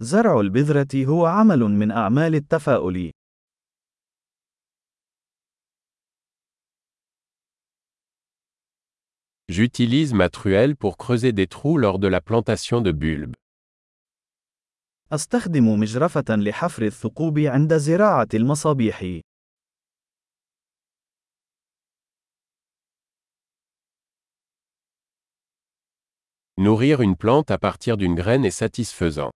زرع البذرة هو عمل من أعمال التفاؤل. J'utilise ma truelle pour creuser des trous lors de la plantation de bulbes. أستخدم مجرفة لحفر الثقوب عند زراعة المصابيح. Nourrir une plante à partir d'une graine est satisfaisant.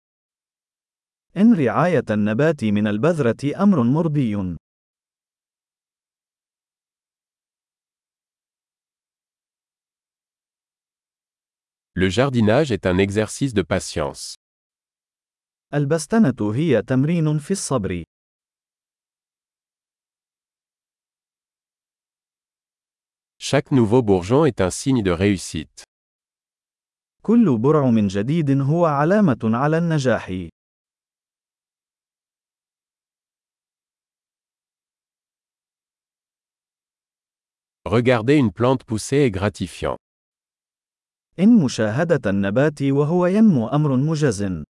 إن رعاية النبات من البذرة أمر مرضي. Le jardinage est un exercice de patience. البستنة هي تمرين في الصبر. Chaque nouveau bourgeon est un signe de réussite. كل برعم جديد هو علامة على النجاح. Regarder une plante pousser est gratifiant. إن مشاهدة النبات وهو ينمو أمر مجز.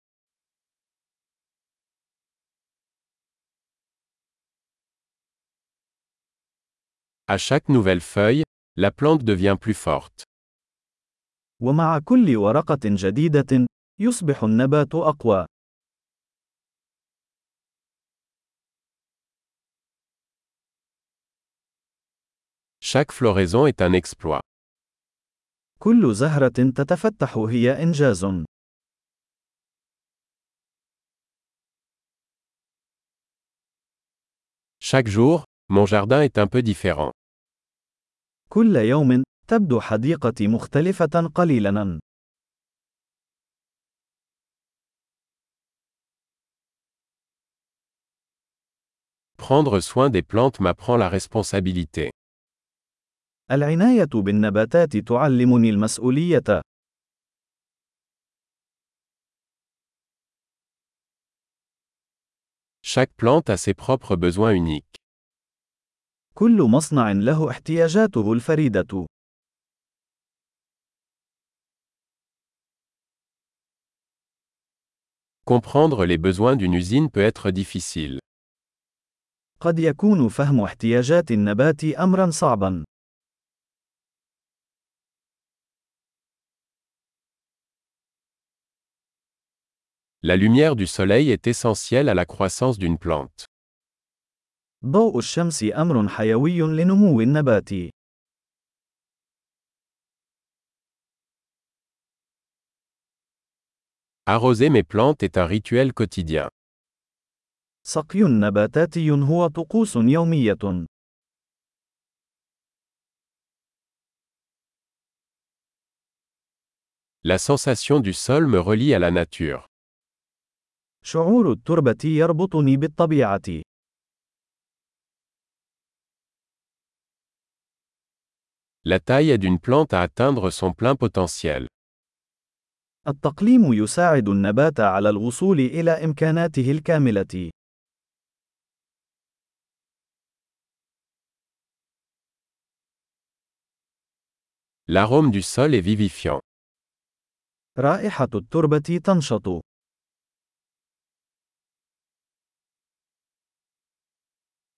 À chaque nouvelle feuille, la plante devient plus forte. ومع كل ورقة جديدة، يصبح النبات أقوى. Chaque floraison est un exploit. كل زهرة تتفتح هي إنجاز. Chaque jour, mon jardin est un peu différent. كل يوم، تبدو حديقتي مختلفة قليلاً. Prendre soin des plantes m'apprend la responsabilité. العناية بالنباتات تعلمني المسؤولية. Chaque plante a ses propres besoins uniques. كل مصنع له احتياجاته الفريدة. Comprendre les besoins d'une usine peut être difficile. قد يكون فهم احتياجات النبات أمرا صعبا. La lumière du soleil est essentielle à la croissance d'une plante. ضوء الشمس أمر حيوي لنمو النبات. Arroser mes plantes est un rituel quotidien. سقي نباتاتي هو طقوس يومية. La sensation du sol me relie à la nature. شعور التربة يربطني بالطبيعة. La taille aide une plante à atteindre son plein potentiel. التقليم يساعد النبات على الوصول إلى إمكاناته الكاملة. L'arôme du sol est vivifiant. رائحة التربة تنشط.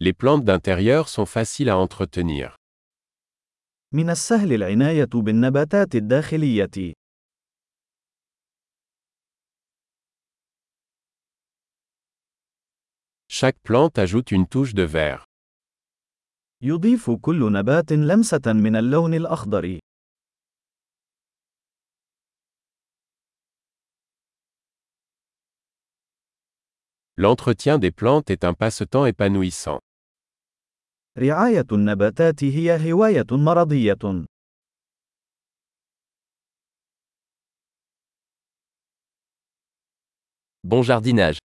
Les plantes d'intérieur sont faciles à entretenir. من السهل العناية بالنباتات الداخلية. Chaque plante ajoute une touche de vert. يضيف كل نبات لمسة من اللون الأخضر. L'entretien des plantes est un passe-temps épanouissant. رعاية النباتات هي هواية مرضية. Bon jardinage.